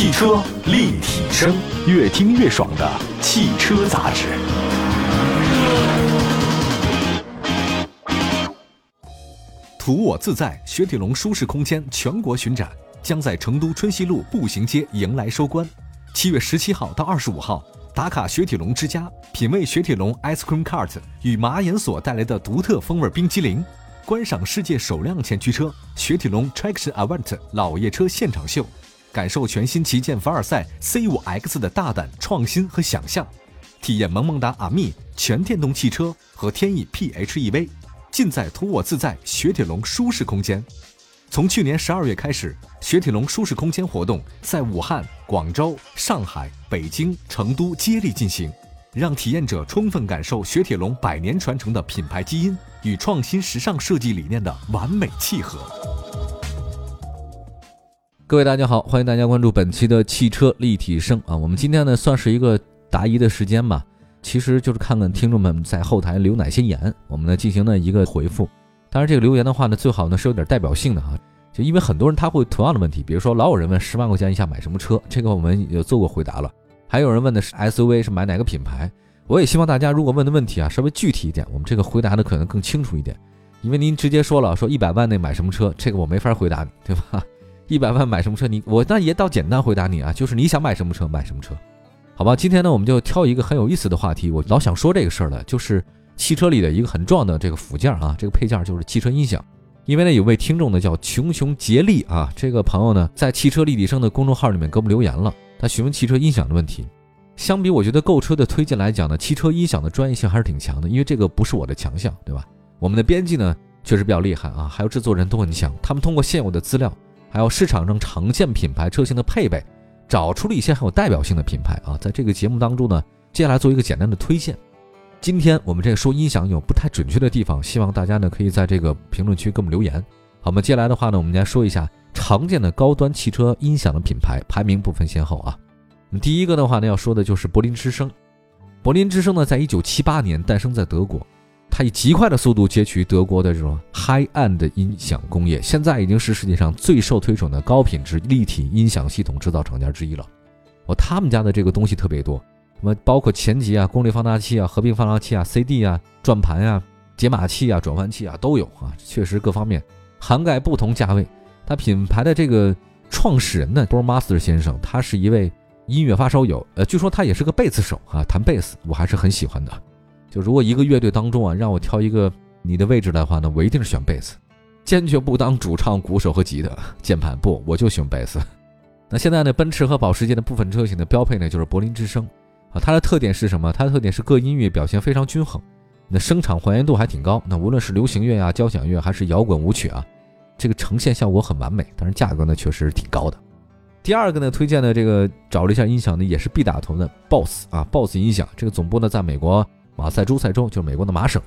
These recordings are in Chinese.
汽车立体声，越听越爽的汽车杂志。图我自在，雪铁龙舒适空间全国巡展将在成都春熙路步行街迎来收官。七月十七号到二十五号，打卡雪铁龙之家，品味雪铁龙 Ice Cream Cart 与马眼所带来的独特风味冰激凌，观赏世界首辆前驱车雪铁龙 Traction Avant 老爷车现场秀，感受全新旗舰凡尔赛 C5X 的大胆创新和想象，体验萌萌哒阿密全电动汽车和天翼 PHEV。尽在图我自在雪铁龙舒适空间。从去年十二月开始，雪铁龙舒适空间活动在武汉、广州、上海、北京、成都接力进行，让体验者充分感受雪铁龙百年传承的品牌基因与创新时尚设计理念的完美契合。各位大家好，欢迎大家关注本期的汽车立体声啊，我们今天呢算是一个答疑的时间吧。其实就是看看听众们在后台留哪些言，我们呢进行了一个回复。当然，这个留言的话呢，最好呢是有点代表性的啊，就因为很多人他会同样的问题，比如说老有人问十万块钱以下买什么车，这个我们有做过回答了。还有人问的是 SUV 是买哪个品牌，我也希望大家如果问的问题啊稍微具体一点，我们这个回答的可能更清楚一点。因为您直接说了说一百万内买什么车，这个我没法回答你，对吧？一百万买什么车，你我那也倒简单回答你啊，就是你想买什么车买什么车。好吧，今天呢，我们就挑一个很有意思的话题。我老想说这个事儿了，就是汽车里的一个很重要的这个附件啊，这个配件就是汽车音响。因为呢，有位听众呢叫穷穷杰利啊，这个朋友呢在汽车立体声的公众号里面给我们留言了，他询问汽车音响的问题。相比我觉得购车的推荐来讲呢，汽车音响的专业性还是挺强的，因为这个不是我的强项，对吧？我们的编辑呢确实比较厉害啊，还有制作人都很强，他们通过现有的资料，还有市场上常见品牌车型的配备。找出了一些很有代表性的品牌啊，在这个节目当中呢，接下来做一个简单的推荐。今天我们这个说音响有不太准确的地方，希望大家呢可以在这个评论区给我们留言。好，我们接下来的话呢，我们来说一下常见的高端汽车音响的品牌排名不分先后啊。那么第一个的话呢，要说的就是柏林之声。柏林之声呢，在一九七八年诞生在德国。它以极快的速度截取德国的这种 high-end 音响工业，现在已经是世界上最受推崇的高品质立体音响系统制造厂家之一了。哦，他们家的这个东西特别多，什么包括前级啊、功率放大器啊、合并放大器啊、CD 啊、转盘啊、解码器啊、转换器啊都有啊，确实各方面涵盖不同价位。它品牌的这个创始人呢 b o r Master 先生，他是一位音乐发烧友，呃，据说他也是个贝斯手啊，弹贝斯，我还是很喜欢的。就如果一个乐队当中啊，让我挑一个你的位置的话呢，我一定是选贝斯，坚决不当主唱、鼓手和吉他、键盘，不，我就选贝斯。那现在呢，奔驰和保时捷的部分车型的标配呢，就是柏林之声啊，它的特点是什么？它的特点是各音乐表现非常均衡，那声场还原度还挺高。那无论是流行乐呀、交响乐还是摇滚舞曲啊，这个呈现效果很完美，但是价格呢，确实挺高的。第二个呢，推荐的这个找了一下音响呢，也是 B 打头的 BOSS 啊，BOSS 音响，这个总部呢在美国。马赛诸塞州就是美国的麻省，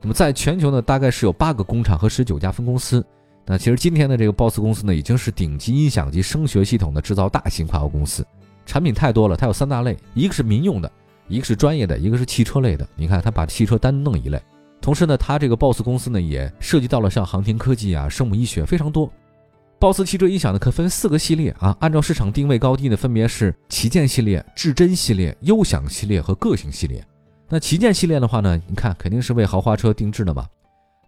那么在全球呢，大概是有八个工厂和十九家分公司。那其实今天的这个 BOSS 公司呢，已经是顶级音响及声学系统的制造大型跨国公司，产品太多了。它有三大类，一个是民用的，一个是专业的，一个是汽车类的。你看，它把汽车单弄一类。同时呢，它这个 BOSS 公司呢，也涉及到了像航天科技啊、生物医学非常多。BOSS 汽车音响呢，可分四个系列啊，按照市场定位高低呢，分别是旗舰系列、至臻系列、优享系列和个性系列。那旗舰系列的话呢，你看肯定是为豪华车定制的嘛。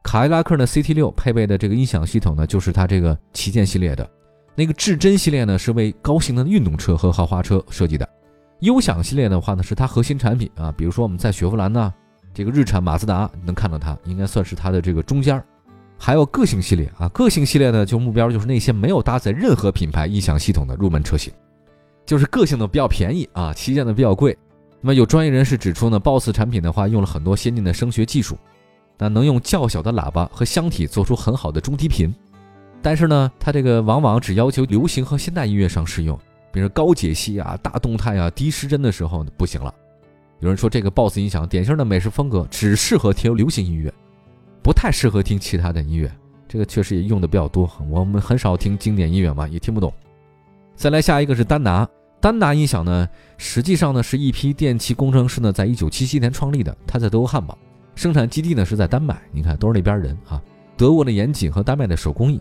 凯迪拉克的 CT 六配备的这个音响系统呢，就是它这个旗舰系列的。那个至臻系列呢，是为高性能运动车和豪华车设计的。优享系列的话呢，是它核心产品啊。比如说我们在雪佛兰呢，这个日产、马自达能看到它，应该算是它的这个中间儿。还有个性系列啊，个性系列呢，就目标就是那些没有搭载任何品牌音响系统的入门车型，就是个性的比较便宜啊，旗舰的比较贵。那么有专业人士指出呢，BOSS 产品的话用了很多先进的声学技术，那能用较小的喇叭和箱体做出很好的中低频，但是呢，它这个往往只要求流行和现代音乐上适用，比如高解析啊、大动态啊、低失真的时候不行了。有人说这个 BOSS 音响典型的美式风格，只适合听流行音乐，不太适合听其他的音乐。这个确实也用的比较多，我们很少听经典音乐嘛，也听不懂。再来下一个是丹拿。丹拿音响呢，实际上呢是一批电气工程师呢，在一九七七年创立的。他在德国汉堡，生产基地呢是在丹麦。你看，都是那边人啊。德国的严谨和丹麦的手工艺。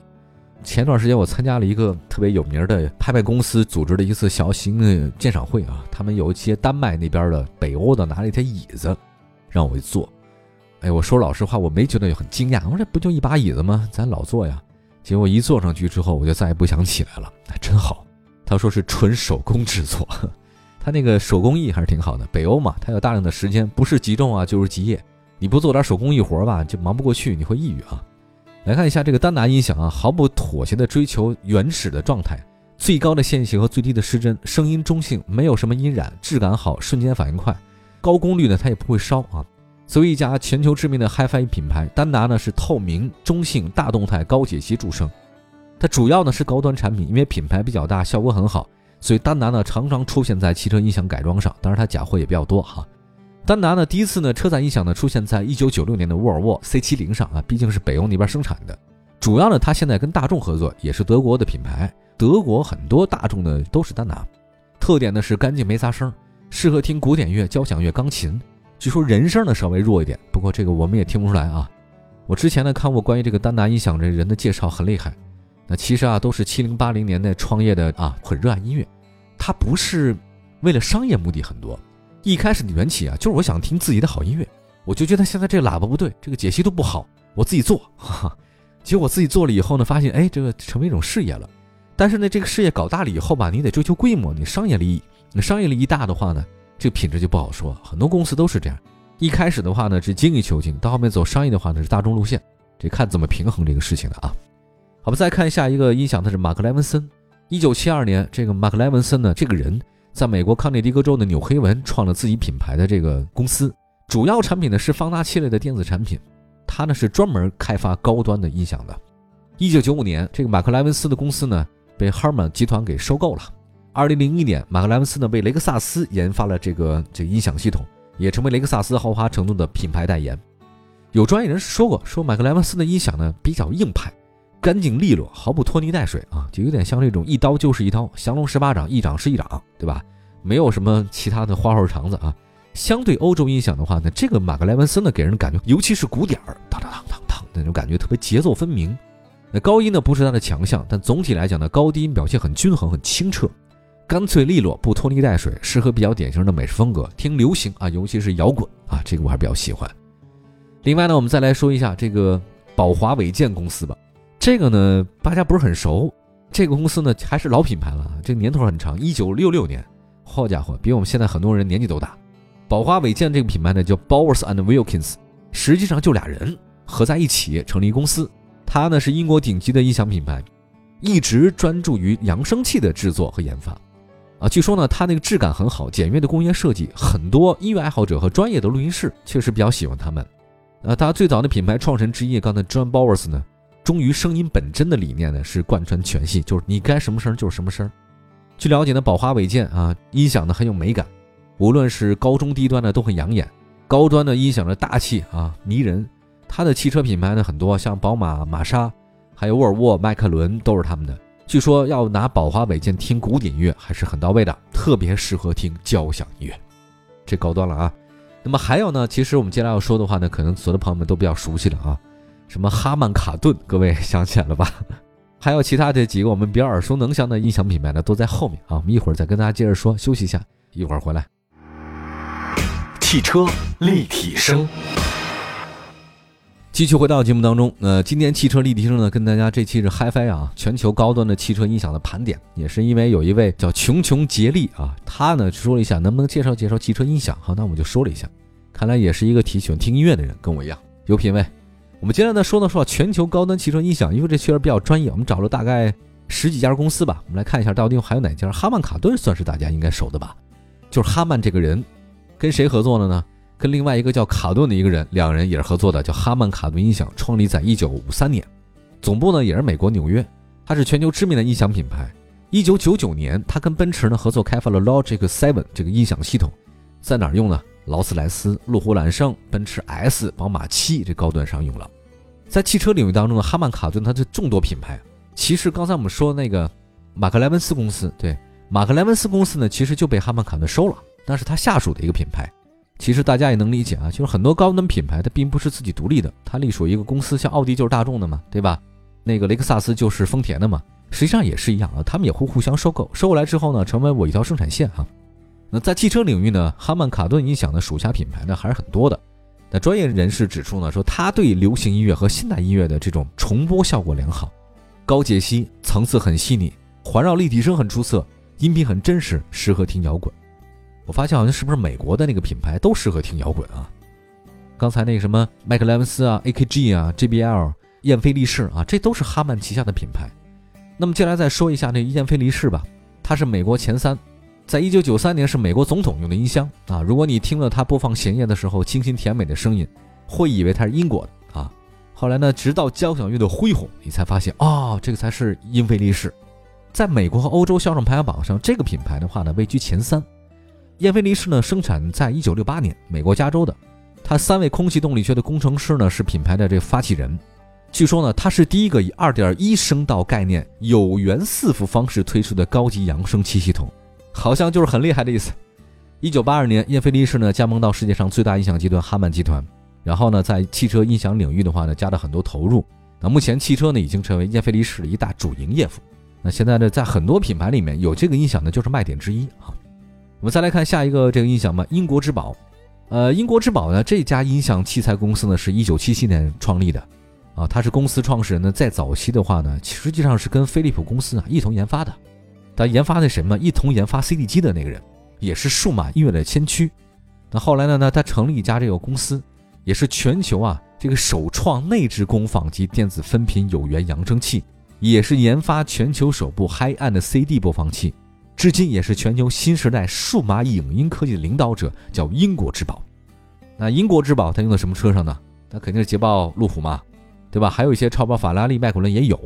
前段时间我参加了一个特别有名的拍卖公司组织的一次小型的鉴赏会啊，他们有一些丹麦那边的、北欧的拿了一台椅子让我去坐。哎，我说老实话，我没觉得很惊讶，我说这不就一把椅子吗？咱老坐呀。结果一坐上去之后，我就再也不想起来了。真好，他说是纯手工制作，他那个手工艺还是挺好的。北欧嘛，他有大量的时间，不是集中啊，就是集业。你不做点手工艺活吧，就忙不过去，你会抑郁啊。来看一下这个丹拿音响啊，毫不妥协的追求原始的状态，最高的线性和最低的失真，声音中性，没有什么音染，质感好，瞬间反应快，高功率呢它也不会烧啊。作为一家全球知名的 HiFi 品牌，丹拿呢是透明、中性、大动态、高解析助声。它主要呢是高端产品，因为品牌比较大，效果很好，所以丹拿呢常常出现在汽车音响改装上，当然它假货也比较多哈。丹拿呢，第一次呢，车载音响呢出现在一九九六年的沃尔沃 C70 上啊，毕竟是北欧那边生产的。主要呢，它现在跟大众合作，也是德国的品牌。德国很多大众的都是丹拿，特点呢是干净没杂声，适合听古典乐、交响乐、钢琴。据说人声呢稍微弱一点，不过这个我们也听不出来啊。我之前呢看过关于这个丹拿音响这人的介绍，很厉害。其实啊都是七零八零年代创业的啊，很热爱音乐。它不是为了商业目的很多。一开始的缘起啊，就是我想听自己的好音乐，我就觉得现在这个喇叭不对，这个解析度不好，我自己做。哈哈，结果我自己做了以后呢，发现哎，这个成为一种事业了。但是呢，这个事业搞大了以后吧，你得追求规模，你商业利益，那商业利益大的话呢，这个品质就不好说。很多公司都是这样，一开始的话呢是精益求精，到后面走商业的话呢是大众路线，这看怎么平衡这个事情的啊。好吧，再看下一个音响，它是马克莱文森。一九七二年，这个马克莱文森呢，这个人。在美国康涅狄格州的纽黑文创了自己品牌的这个公司，主要产品呢是放大器类的电子产品，它呢是专门开发高端的音响的。一九九五年，这个马克莱文斯的公司呢被哈曼集团给收购了。二零零一年，马克莱文斯呢为雷克萨斯研发了这个这音响系统，也成为雷克萨斯豪华程度的品牌代言。有专业人士说过，说马克莱文斯的音响呢比较硬派，干净利落，毫不拖泥带水啊，就有点像这种一刀就是一刀，降龙十八掌，一掌是一掌，对吧？没有什么其他的花花肠子啊。相对欧洲音响的话呢，这个马克莱文森呢，给人感觉，尤其是鼓点儿，当当当当当那种感觉，特别节奏分明。那高音呢，不是它的强项，但总体来讲呢，高低音表现很均衡，很清澈，干脆利落，不拖泥带水，适合比较典型的美式风格。听流行啊，尤其是摇滚啊，这个我还比较喜欢。另外呢，我们再来说一下这个宝华伟健公司吧。这个呢，大家不是很熟。这个公司呢，还是老品牌了，这个年头很长，一九六六年。好家伙，比我们现在很多人年纪都大。宝华伟健这个品牌呢叫 Bowers and Wilkins，实际上就俩人合在一起成立公司。它呢是英国顶级的音响品牌，一直专注于扬声器的制作和研发。啊，据说呢它那个质感很好，简约的工业设计，很多音乐爱好者和专业的录音室确实比较喜欢他们。啊，它最早的品牌创始人之一，刚才 John Bowers 呢，忠于声音本真的理念呢是贯穿全系，就是你该什么声就是什么声。据了解呢，宝华伟健啊，音响呢很有美感，无论是高中低端的都很养眼，高端的音响的大气啊迷人。它的汽车品牌呢很多，像宝马、玛莎，还有沃尔沃、迈凯伦都是他们的。据说要拿宝华伟健听古典乐还是很到位的，特别适合听交响音乐，这高端了啊。那么还有呢，其实我们接下来要说的话呢，可能所有的朋友们都比较熟悉了啊，什么哈曼卡顿，各位想起来了吧？还有其他的几个我们比较耳熟能详的音响品牌呢，都在后面啊。我们一会儿再跟大家接着说，休息一下，一会儿回来。汽车立体声，继续回到节目当中。呃，今天汽车立体声呢，跟大家这期是 HiFi 啊，全球高端的汽车音响的盘点，也是因为有一位叫穷穷杰利啊，他呢说了一下能不能介绍介绍汽车音响。好，那我们就说了一下，看来也是一个挺喜欢听音乐的人，跟我一样有品位。我们接下来说呢，说全球高端汽车音响，因为这确实比较专业，我们找了大概十几家公司吧，我们来看一下到底还有哪家。哈曼卡顿算是大家应该熟的吧，就是哈曼这个人跟谁合作了呢？跟另外一个叫卡顿的一个人，两个人也是合作的，叫哈曼卡顿音响，创立在一九五三年，总部呢也是美国纽约，它是全球知名的音响品牌。一九九九年，他跟奔驰呢合作开发了 Logic Seven 这个音响系统，在哪儿用呢？劳斯莱斯、路虎揽胜、奔驰 S、宝马七这高端商用了，在汽车领域当中呢，哈曼卡顿它的众多品牌。其实刚才我们说那个马克莱文斯公司，对马克莱文斯公司呢，其实就被哈曼卡顿收了，那是他下属的一个品牌。其实大家也能理解啊，就是很多高端品牌它并不是自己独立的，它隶属一个公司，像奥迪就是大众的嘛，对吧？那个雷克萨斯就是丰田的嘛，实际上也是一样啊，他们也会互相收购，收过来之后呢，成为我一条生产线哈。那在汽车领域呢，哈曼卡顿音响的属下品牌呢还是很多的。那专业人士指出呢，说它对流行音乐和现代音乐的这种重播效果良好，高解析，层次很细腻，环绕立体声很出色，音频很真实，适合听摇滚。我发现好像是不是美国的那个品牌都适合听摇滚啊？刚才那个什么麦克莱文斯啊、AKG 啊、JBL、燕飞利仕啊，这都是哈曼旗下的品牌。那么接下来再说一下那燕飞利仕吧，它是美国前三。在一九九三年是美国总统用的音箱啊！如果你听了他播放弦乐的时候清新甜美的声音，会以为它是英国的啊。后来呢，直到交响乐的恢宏，你才发现啊，这个才是英菲利士。在美国和欧洲销量排行榜上，这个品牌的话呢位居前三。燕飞利仕呢生产在一九六八年美国加州的，它三位空气动力学的工程师呢是品牌的这个发起人。据说呢，它是第一个以二点一声道概念有源四伏方式推出的高级扬声器系统。好像就是很厉害的意思。一九八二年，燕飞利仕呢加盟到世界上最大音响集团哈曼集团，然后呢在汽车音响领域的话呢加了很多投入。那目前汽车呢已经成为燕飞利仕的一大主营业务。那现在呢在很多品牌里面有这个音响呢就是卖点之一啊。我们再来看下一个这个音响吧，英国之宝。呃，英国之宝呢这家音响器材公司呢是一九七七年创立的，啊，它是公司创始人呢在早期的话呢实际上是跟飞利浦公司啊一同研发的。他研发那什么，一同研发 CD 机的那个人，也是数码音乐的先驱。那后来呢？呢，他成立一家这个公司，也是全球啊这个首创内置功放及电子分频有源扬声器，也是研发全球首部 Hi 按的 CD 播放器，至今也是全球新时代数码影音科技的领导者，叫英国之宝。那英国之宝它用在什么车上呢？那肯定是捷豹路虎嘛，对吧？还有一些超跑法拉利、迈凯伦也有。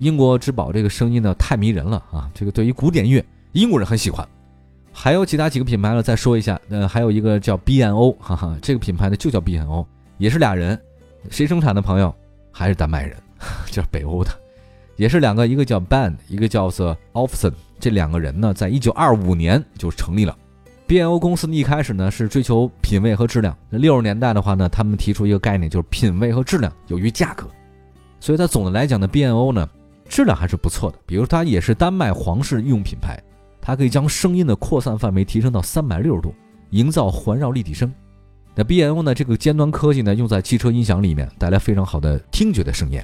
英国之宝这个声音呢太迷人了啊！这个对于古典乐，英国人很喜欢。还有其他几个品牌呢，再说一下。呃，还有一个叫 BNO，哈哈，这个品牌呢就叫 BNO，也是俩人，谁生产的朋友？还是丹麦人，就是北欧的，也是两个，一个叫 Band，一个叫做 o f f s o n 这两个人呢，在一九二五年就成立了。BNO 公司一开始呢是追求品味和质量。六十年代的话呢，他们提出一个概念，就是品味和质量优于价格。所以它总的来讲呢，BNO 呢。质量还是不错的，比如它也是丹麦皇室御用品牌，它可以将声音的扩散范围提升到三百六十度，营造环绕立体声。那 B N O 呢？这个尖端科技呢，用在汽车音响里面，带来非常好的听觉的声音。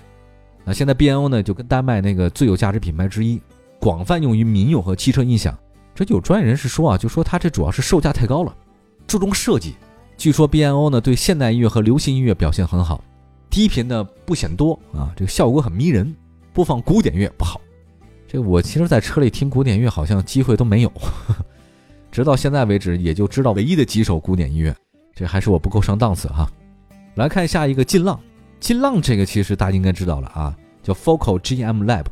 那现在 B N O 呢，就跟丹麦那个最有价值品牌之一，广泛用于民用和汽车音响。这有专业人士说啊，就说它这主要是售价太高了，注重设计。据说 B N O 呢，对现代音乐和流行音乐表现很好，低频呢不显多啊，这个效果很迷人。播放古典乐不好，这我其实，在车里听古典乐好像机会都没有，直到现在为止，也就知道唯一的几首古典音乐，这还是我不够上档次哈。来看下一个劲浪，劲浪这个其实大家应该知道了啊，叫 Focal GM Lab，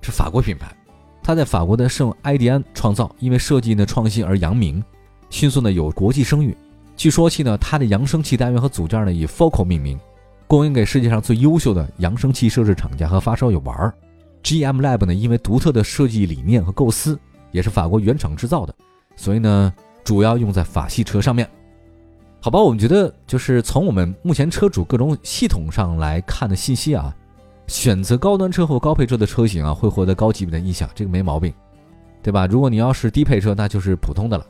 是法国品牌，它在法国的圣埃迪安创造，因为设计呢创新而扬名，迅速呢有国际声誉。据说起呢，它的扬声器单元和组件呢以 Focal 命名。供应给世界上最优秀的扬声器设置厂家和发烧友玩儿。GM Lab 呢，因为独特的设计理念和构思，也是法国原厂制造的，所以呢，主要用在法系车上面。好吧，我们觉得就是从我们目前车主各种系统上来看的信息啊，选择高端车或高配车的车型啊，会获得高级别的音响，这个没毛病，对吧？如果你要是低配车，那就是普通的了。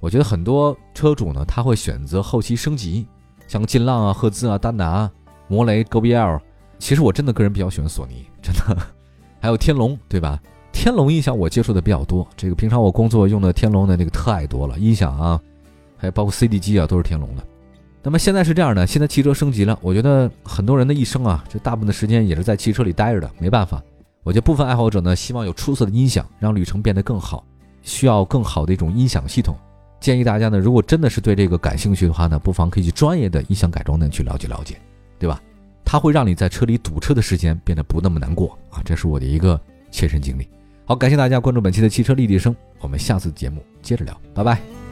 我觉得很多车主呢，他会选择后期升级，像劲浪啊、赫兹啊、丹拿。摩雷、GoBL，其实我真的个人比较喜欢索尼，真的，还有天龙，对吧？天龙音响我接触的比较多，这个平常我工作用的天龙的那个太多了，音响啊，还有包括 CD 机啊，都是天龙的。那么现在是这样的，现在汽车升级了，我觉得很多人的一生啊，这大部分的时间也是在汽车里待着的，没办法。我觉得部分爱好者呢，希望有出色的音响，让旅程变得更好，需要更好的一种音响系统。建议大家呢，如果真的是对这个感兴趣的话呢，不妨可以去专业的音响改装店去了解了解。对吧？它会让你在车里堵车的时间变得不那么难过啊！这是我的一个切身经历。好，感谢大家关注本期的汽车立体声，我们下次节目接着聊，拜拜。